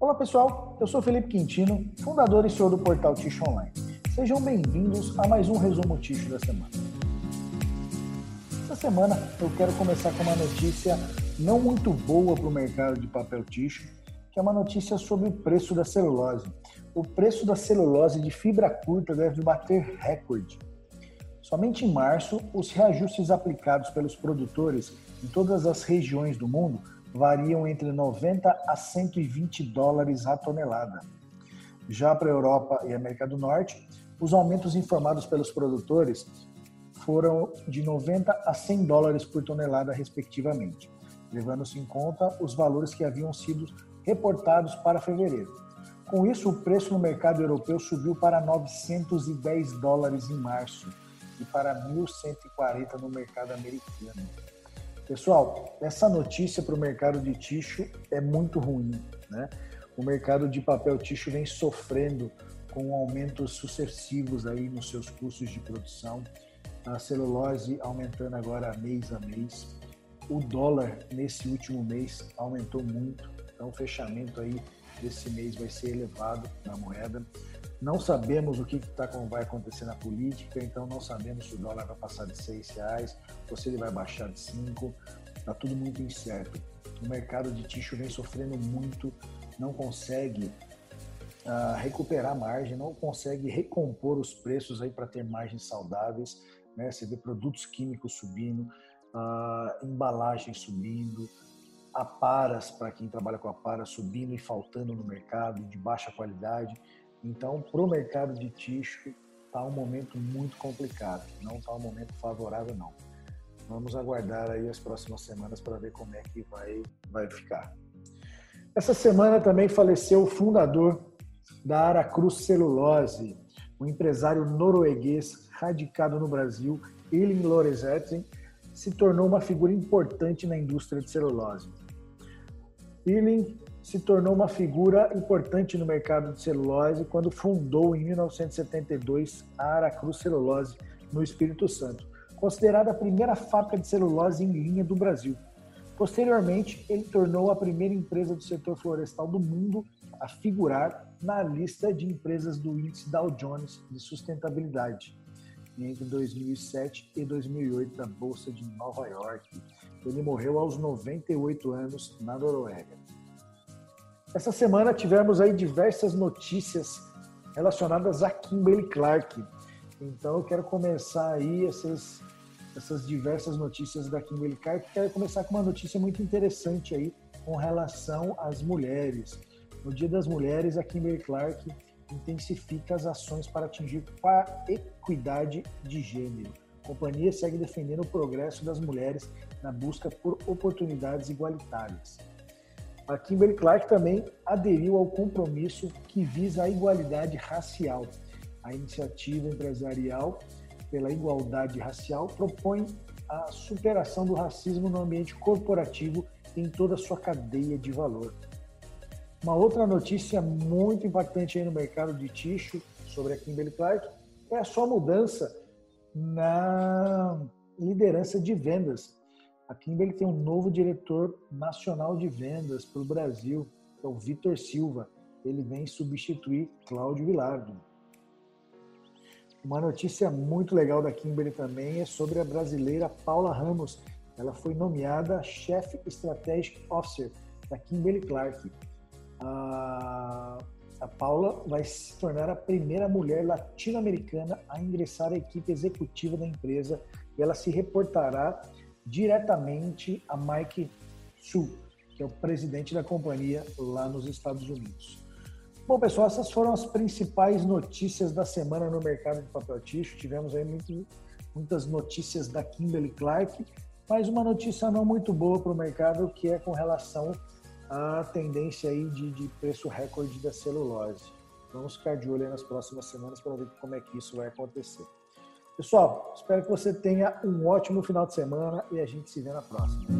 Olá pessoal, eu sou Felipe Quintino, fundador e CEO do portal Ticho Online. Sejam bem-vindos a mais um resumo Ticho da semana. Essa semana eu quero começar com uma notícia não muito boa para o mercado de papel ticho, que é uma notícia sobre o preço da celulose. O preço da celulose de fibra curta deve bater recorde. Somente em março, os reajustes aplicados pelos produtores em todas as regiões do mundo variam entre 90 a 120 dólares a tonelada. Já para a Europa e América do Norte, os aumentos informados pelos produtores foram de 90 a 100 dólares por tonelada, respectivamente, levando-se em conta os valores que haviam sido reportados para fevereiro. Com isso, o preço no mercado europeu subiu para 910 dólares em março e para 1.140 no mercado americano. Pessoal, essa notícia para o mercado de tixo é muito ruim. Né? O mercado de papel tixo vem sofrendo com aumentos sucessivos aí nos seus custos de produção, a celulose aumentando agora mês a mês, o dólar nesse último mês aumentou muito, então o fechamento aí desse mês vai ser elevado na moeda. Não sabemos o que tá, vai acontecer na política, então não sabemos se o dólar vai passar de seis reais ou se ele vai baixar de cinco. Está tudo muito incerto. O mercado de tixo vem sofrendo muito, não consegue uh, recuperar margem, não consegue recompor os preços aí para ter margens saudáveis. Né? Você vê produtos químicos subindo, uh, embalagens subindo, aparas para quem trabalha com aparas subindo e faltando no mercado de baixa qualidade. Então, para o mercado de tixo, está um momento muito complicado. Não está um momento favorável, não. Vamos aguardar aí as próximas semanas para ver como é que vai, vai ficar. Essa semana também faleceu o fundador da Aracruz Celulose, um empresário norueguês radicado no Brasil, Elin Lorenzetti, se tornou uma figura importante na indústria de celulose. Elin se tornou uma figura importante no mercado de celulose quando fundou em 1972 a Aracruz Celulose no Espírito Santo, considerada a primeira fábrica de celulose em linha do Brasil. Posteriormente, ele tornou a primeira empresa do setor florestal do mundo a figurar na lista de empresas do índice Dow Jones de sustentabilidade entre 2007 e 2008 da Bolsa de Nova York. Ele morreu aos 98 anos na Noruega. Essa semana tivemos aí diversas notícias relacionadas a Kimberly Clark. Então eu quero começar aí essas, essas diversas notícias da Kimberly Clark. Quero começar com uma notícia muito interessante aí com relação às mulheres. No Dia das Mulheres, a Kimberly Clark intensifica as ações para atingir a equidade de gênero. A companhia segue defendendo o progresso das mulheres na busca por oportunidades igualitárias. A Kimberly Clark também aderiu ao compromisso que visa a igualdade racial. A iniciativa empresarial pela igualdade racial propõe a superação do racismo no ambiente corporativo em toda a sua cadeia de valor. Uma outra notícia muito impactante aí no mercado de tixo sobre a Kimberly Clark é a sua mudança na liderança de vendas a Kimberly tem um novo diretor nacional de vendas para o Brasil, que é o Vitor Silva. Ele vem substituir Cláudio Vilardo. Uma notícia muito legal da Kimberly também é sobre a brasileira Paula Ramos. Ela foi nomeada Chief Strategic Officer da Kimberly Clark. A, a Paula vai se tornar a primeira mulher latino-americana a ingressar à equipe executiva da empresa e ela se reportará diretamente a Mike Su, que é o presidente da companhia lá nos Estados Unidos. Bom, pessoal, essas foram as principais notícias da semana no mercado de papel ticho. Tivemos aí muito, muitas notícias da Kimberly Clark, mas uma notícia não muito boa para o mercado, que é com relação à tendência aí de, de preço recorde da celulose. Vamos ficar de olho nas próximas semanas para ver como é que isso vai acontecer. Pessoal, espero que você tenha um ótimo final de semana e a gente se vê na próxima.